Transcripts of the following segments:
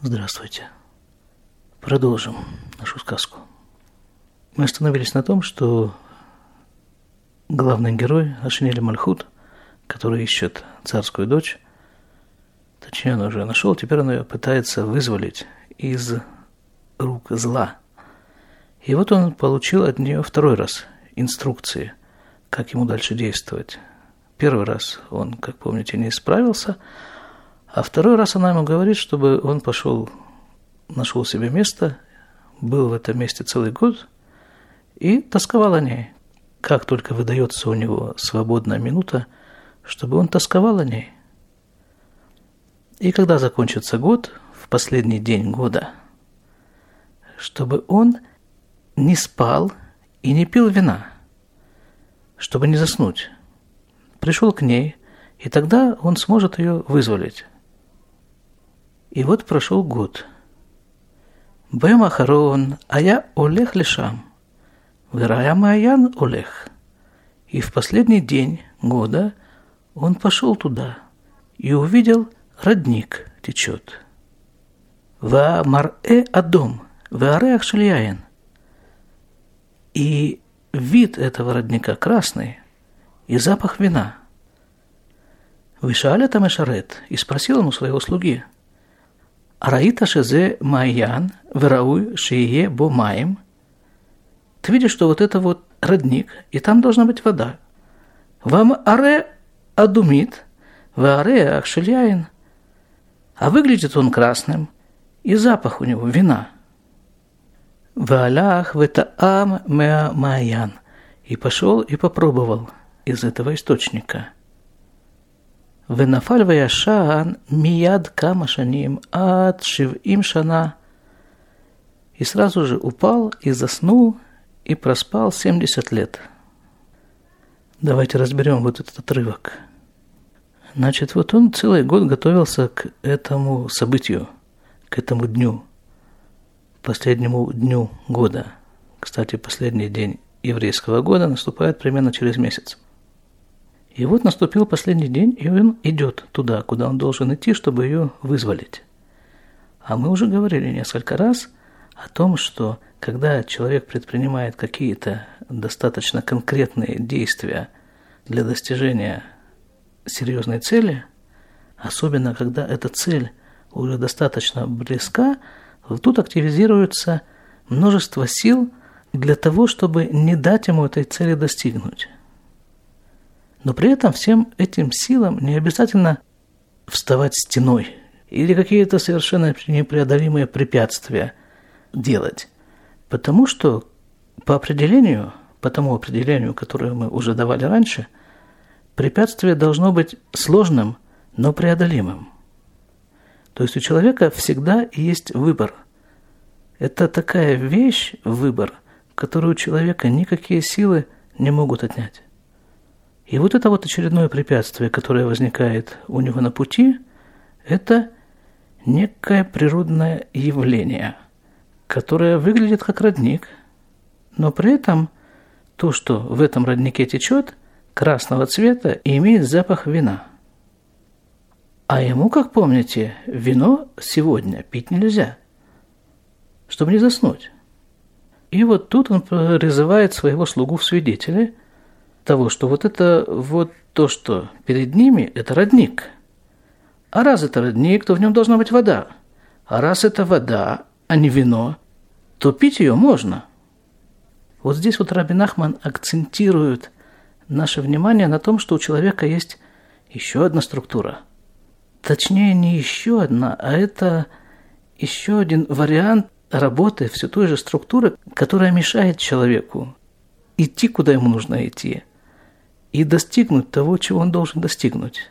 Здравствуйте. Продолжим нашу сказку. Мы остановились на том, что главный герой Ашинели Мальхут, который ищет царскую дочь, точнее, он уже нашел, теперь он ее пытается вызволить из рук зла. И вот он получил от нее второй раз инструкции, как ему дальше действовать. Первый раз он, как помните, не справился, а второй раз она ему говорит, чтобы он пошел, нашел себе место, был в этом месте целый год и тосковал о ней. Как только выдается у него свободная минута, чтобы он тосковал о ней. И когда закончится год, в последний день года, чтобы он не спал и не пил вина, чтобы не заснуть. Пришел к ней, и тогда он сможет ее вызволить. И вот прошел год. Бэм Ахарон, а я Олег Лешам. Вырая Маян Олег. И в последний день года он пошел туда и увидел родник течет. Ва марэ адом, вареах шельяин. И вид этого родника красный, и запах вина. Вышаля там Эшарет и спросил ему своего слуги – Раита шезе майян, верауй шие бо маем. Ты видишь, что вот это вот родник, и там должна быть вода. Вам аре адумит, вы аре ахшельяин. А выглядит он красным, и запах у него вина. Валях в ам меа майян. И пошел и попробовал из этого источника – ונפל וישן מיד כמה שנים עד שבעים шана. И сразу же упал и заснул, и проспал 70 лет. Давайте разберем вот этот отрывок. Значит, вот он целый год готовился к этому событию, к этому дню, последнему дню года. Кстати, последний день еврейского года наступает примерно через месяц. И вот наступил последний день, и он идет туда, куда он должен идти, чтобы ее вызволить. А мы уже говорили несколько раз о том, что когда человек предпринимает какие-то достаточно конкретные действия для достижения серьезной цели, особенно когда эта цель уже достаточно близка, тут активизируется множество сил для того, чтобы не дать ему этой цели достигнуть. Но при этом всем этим силам не обязательно вставать стеной или какие-то совершенно непреодолимые препятствия делать. Потому что по определению, по тому определению, которое мы уже давали раньше, препятствие должно быть сложным, но преодолимым. То есть у человека всегда есть выбор. Это такая вещь, выбор, которую у человека никакие силы не могут отнять. И вот это вот очередное препятствие, которое возникает у него на пути, это некое природное явление, которое выглядит как родник, но при этом то, что в этом роднике течет, красного цвета и имеет запах вина. А ему, как помните, вино сегодня пить нельзя, чтобы не заснуть. И вот тут он призывает своего слугу в свидетели – того, что вот это вот то, что перед ними, это родник. А раз это родник, то в нем должна быть вода. А раз это вода, а не вино, то пить ее можно. Вот здесь вот Рабин Ахман акцентирует наше внимание на том, что у человека есть еще одна структура. Точнее, не еще одна, а это еще один вариант работы все той же структуры, которая мешает человеку идти, куда ему нужно идти – и достигнуть того, чего он должен достигнуть.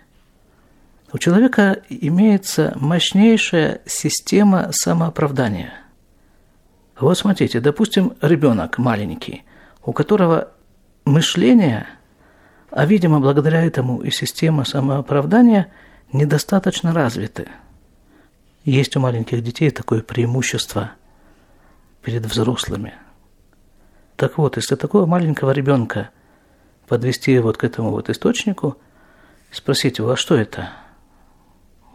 У человека имеется мощнейшая система самооправдания. Вот смотрите, допустим, ребенок маленький, у которого мышление, а видимо благодаря этому и система самооправдания недостаточно развиты. Есть у маленьких детей такое преимущество перед взрослыми. Так вот, если такого маленького ребенка – подвести вот к этому вот источнику, спросить его, а что это?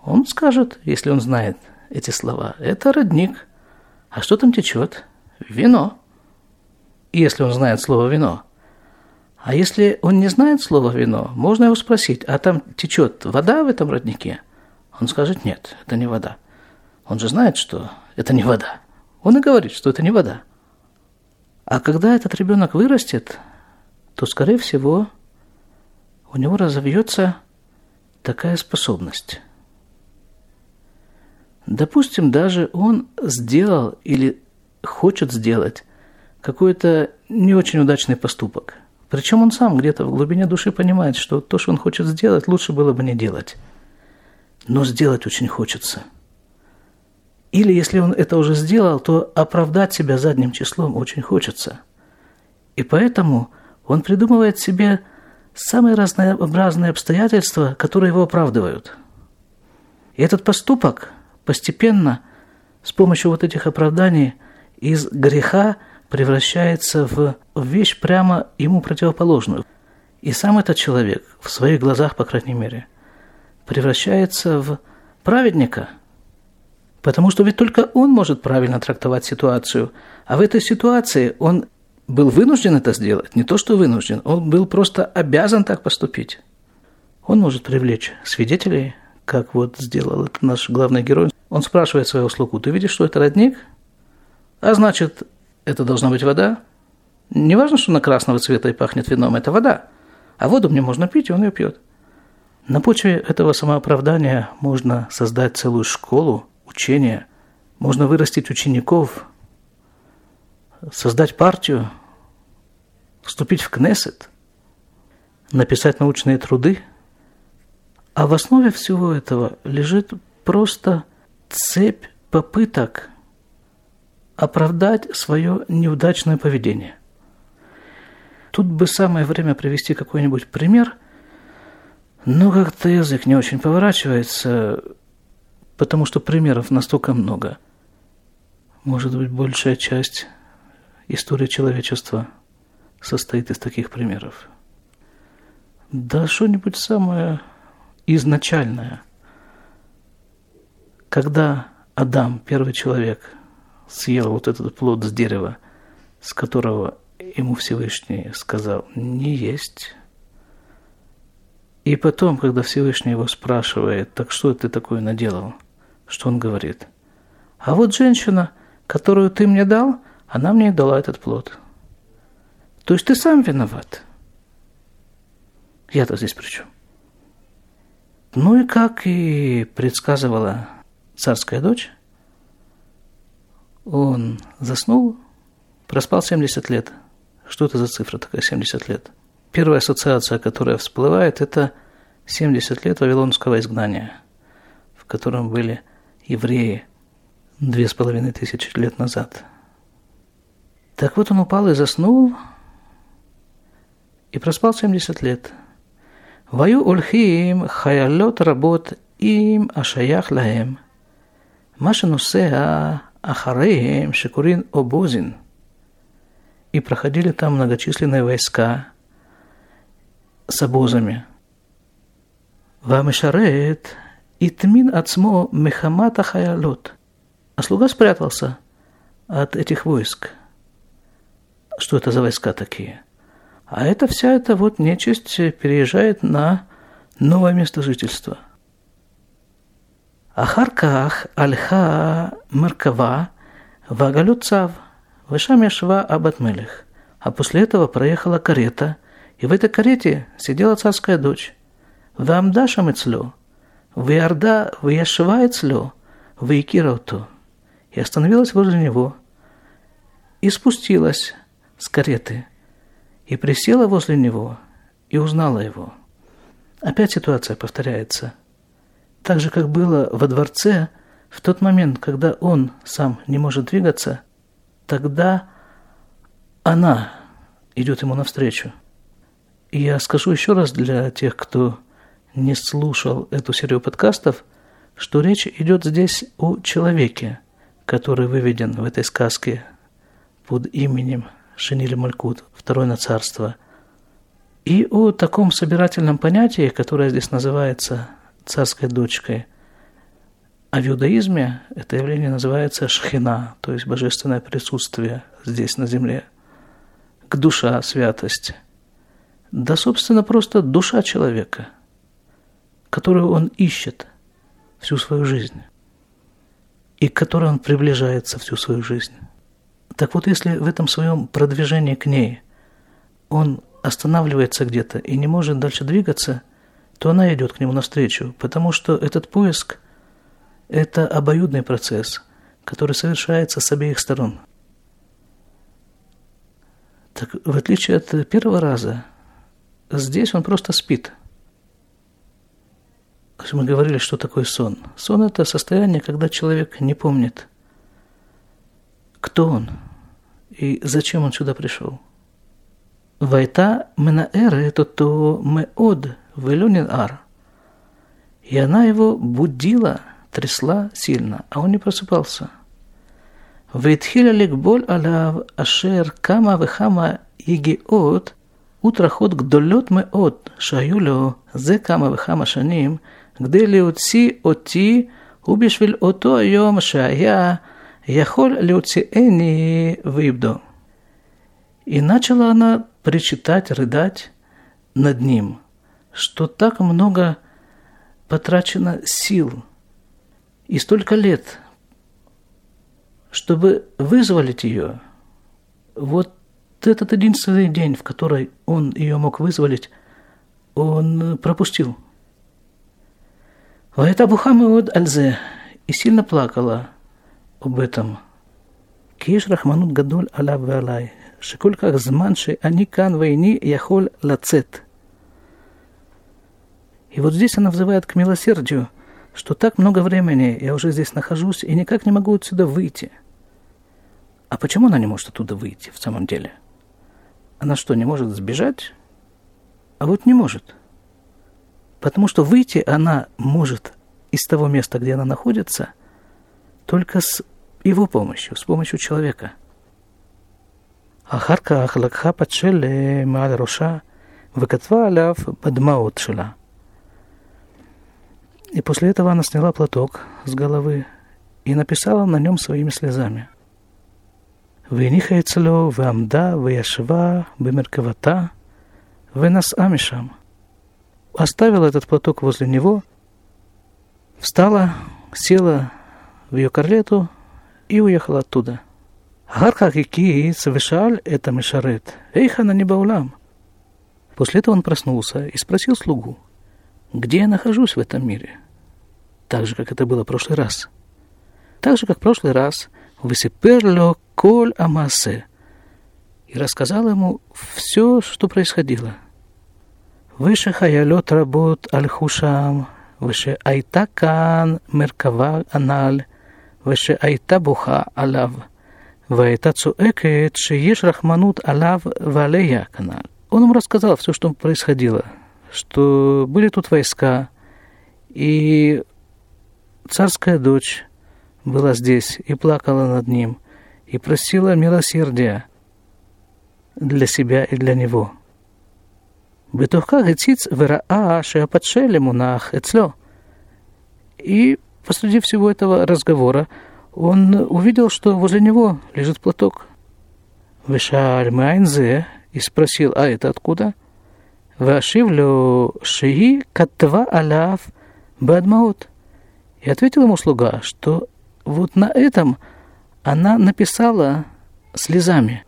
Он скажет, если он знает эти слова. Это родник. А что там течет? Вино. Если он знает слово «вино». А если он не знает слова «вино», можно его спросить, а там течет вода в этом роднике? Он скажет, нет, это не вода. Он же знает, что это не вода. Он и говорит, что это не вода. А когда этот ребенок вырастет, то, скорее всего, у него разовьется такая способность. Допустим, даже он сделал или хочет сделать какой-то не очень удачный поступок. Причем он сам где-то в глубине души понимает, что то, что он хочет сделать, лучше было бы не делать. Но сделать очень хочется. Или если он это уже сделал, то оправдать себя задним числом очень хочется. И поэтому он придумывает себе самые разнообразные обстоятельства, которые его оправдывают. И этот поступок постепенно с помощью вот этих оправданий из греха превращается в вещь прямо ему противоположную. И сам этот человек, в своих глазах, по крайней мере, превращается в праведника, потому что ведь только он может правильно трактовать ситуацию, а в этой ситуации он был вынужден это сделать, не то что вынужден, он был просто обязан так поступить. Он может привлечь свидетелей, как вот сделал это наш главный герой. Он спрашивает своего слугу, ты видишь, что это родник? А значит, это должна быть вода? Не важно, что она красного цвета и пахнет вином, это вода. А воду мне можно пить, и он ее пьет. На почве этого самооправдания можно создать целую школу, учения, можно вырастить учеников, создать партию, вступить в Кнессет, написать научные труды. А в основе всего этого лежит просто цепь попыток оправдать свое неудачное поведение. Тут бы самое время привести какой-нибудь пример, но как-то язык не очень поворачивается, потому что примеров настолько много. Может быть, большая часть истории человечества состоит из таких примеров. Да что-нибудь самое изначальное. Когда Адам, первый человек, съел вот этот плод с дерева, с которого ему Всевышний сказал не есть. И потом, когда Всевышний его спрашивает, так что ты такое наделал, что он говорит? А вот женщина, которую ты мне дал, она мне и дала этот плод. То есть ты сам виноват. Я-то здесь при чем? Ну и как и предсказывала царская дочь, он заснул, проспал 70 лет. Что это за цифра такая, 70 лет? Первая ассоциация, которая всплывает, это 70 лет Вавилонского изгнания, в котором были евреи две с половиной тысячи лет назад. Так вот он упал и заснул, и проспал 70 лет. Ваю ульхим хаялот работ им ашаях лаем. Маша нусеа Ахареем Шекурин Обозин. И проходили там многочисленные войска с обозами. Вамешарет Итмин Ацмо Мехамата Хаялот. А слуга спрятался от этих войск что это за войска такие. А это вся эта вот нечисть переезжает на новое место жительства. Ахарках альха меркава вагалюцав вышамешва абатмелих. А после этого проехала карета, и в этой карете сидела царская дочь. Вамдаша мецлю, виарда вияшва ицлю, виекирауту. И остановилась возле него. И спустилась с кареты, и присела возле него, и узнала его. Опять ситуация повторяется – так же, как было во дворце, в тот момент, когда он сам не может двигаться, тогда она идет ему навстречу. И я скажу еще раз для тех, кто не слушал эту серию подкастов, что речь идет здесь о человеке, который выведен в этой сказке под именем Шенили Малькут, второе на царство, и о таком собирательном понятии, которое здесь называется царской дочкой. А в иудаизме это явление называется шхина, то есть божественное присутствие здесь на земле, к душа, святость. Да, собственно, просто душа человека, которую он ищет всю свою жизнь и к которой он приближается всю свою жизнь. Так вот, если в этом своем продвижении к ней он останавливается где-то и не может дальше двигаться, то она идет к нему навстречу, потому что этот поиск – это обоюдный процесс, который совершается с обеих сторон. Так в отличие от первого раза, здесь он просто спит. Мы говорили, что такое сон. Сон – это состояние, когда человек не помнит, кто он и зачем он сюда пришел – והייתה מנערת אותו מאוד ולא ננער. И она его будила, трясла сильно, а он не просыпался. והתחילה לגבול עליו אשר כמה וכמה יגיעות וטרחות גדולות מאוד שהיו לו זה כמה וכמה שנים כדי להוציא אותי ובשביל אותו היום שהיה Яхоль Леуциэни Вибдо. И начала она причитать, рыдать над ним, что так много потрачено сил и столько лет, чтобы вызволить ее. Вот этот единственный день, в который он ее мог вызволить, он пропустил. Вот Ваэта Бухаммед Альзе и сильно плакала – об этом. Киш Рахманут Гадоль Аля Валай – שכל כך זמן שאני כאן ואיני יכול לצאת. И вот здесь она взывает к милосердию, что так много времени я уже здесь нахожусь и никак не могу отсюда выйти. А почему она не может оттуда выйти в самом деле? Она что, не может сбежать? А вот не может. Потому что выйти она может из того места, где она находится, только с его помощью, с помощью человека – אחר כך לקחה פת שלם מעל ראשה וכתבה עליו בדמעות שלה. И после этого она сняла платок с головы и написала на нем своими слезами. והניחה אצלו ועמדה וישבה במרכבתה ונסעה משם. Оставила этот платок возле него, встала, села в ее карлету и уехал оттуда. Гарка Кики совершал это Мишарет, Эйха на Баулам. После этого он проснулся и спросил слугу, где я нахожусь в этом мире, так же, как это было в прошлый раз. Так же, как в прошлый раз, высиперло коль амасе, и рассказал ему все, что происходило. Выше хаялет работ альхушам выше айтакан меркава аналь, выше айтабуха алав – והייתה צועקת שיש рахманут алав валея канал. Он ему рассказал все, что происходило, что были тут войска, и царская дочь была здесь и плакала над ним, и просила милосердия для себя и для него. בתוך הציץ וראה שהפת מונח אצלו. И посреди всего этого разговора он увидел, что возле него лежит платок. Вешаль Майнзе и спросил, а это откуда? Вашивлю шии катва аляв бадмаут. И ответил ему слуга, что вот на этом она написала слезами.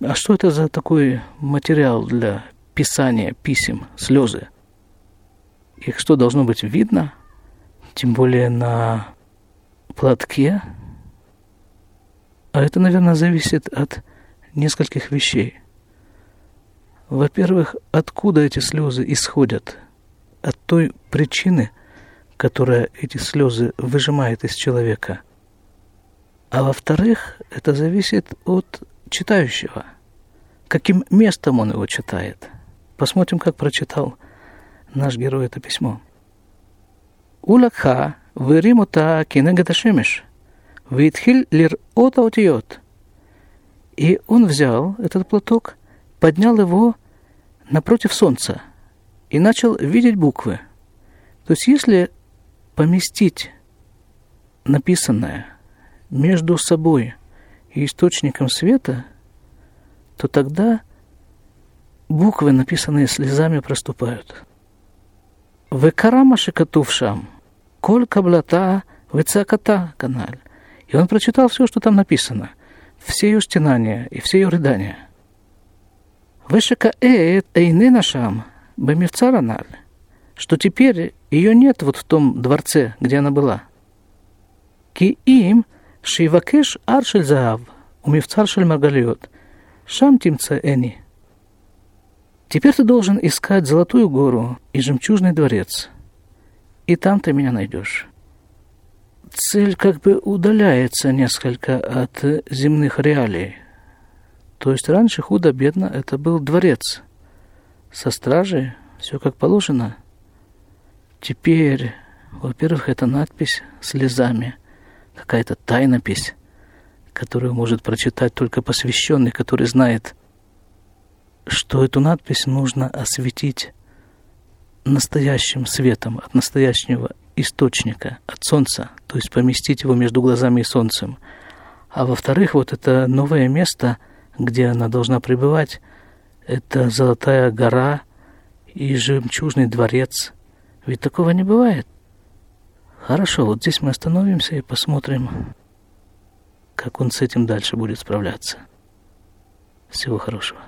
А что это за такой материал для писания писем, слезы? Их что, должно быть видно? Тем более на платке, а это, наверное, зависит от нескольких вещей. Во-первых, откуда эти слезы исходят? От той причины, которая эти слезы выжимает из человека. А во-вторых, это зависит от читающего. Каким местом он его читает. Посмотрим, как прочитал наш герой это письмо. Улакха והרים אותה כנגד השמש, והתחיל לראות האותיות. И он взял этот платок, поднял его напротив солнца и начал видеть буквы. То есть если поместить написанное между собой и источником света, то тогда буквы, написанные слезами, проступают. Векарама шикатувшам, коль каблата, вецаката каналь. И он прочитал все, что там написано, все ее стенания и все ее рыдания. Вешека эет эйны нашам, бемивцараналь, что теперь ее нет вот в том дворце, где она была. Ки им шивакеш аршель заав, умивцар шель маргалиот, шам тимца эни. Теперь ты должен искать Золотую гору и Жемчужный дворец, и там ты меня найдешь. Цель как бы удаляется несколько от земных реалий. То есть раньше худо-бедно это был дворец. Со стражей все как положено. Теперь, во-первых, это надпись слезами, какая-то тайнопись, которую может прочитать только посвященный, который знает, что эту надпись нужно осветить настоящим светом от настоящего источника, от солнца, то есть поместить его между глазами и солнцем. А во-вторых, вот это новое место, где она должна пребывать, это Золотая гора и жемчужный дворец. Ведь такого не бывает. Хорошо, вот здесь мы остановимся и посмотрим, как он с этим дальше будет справляться. Всего хорошего.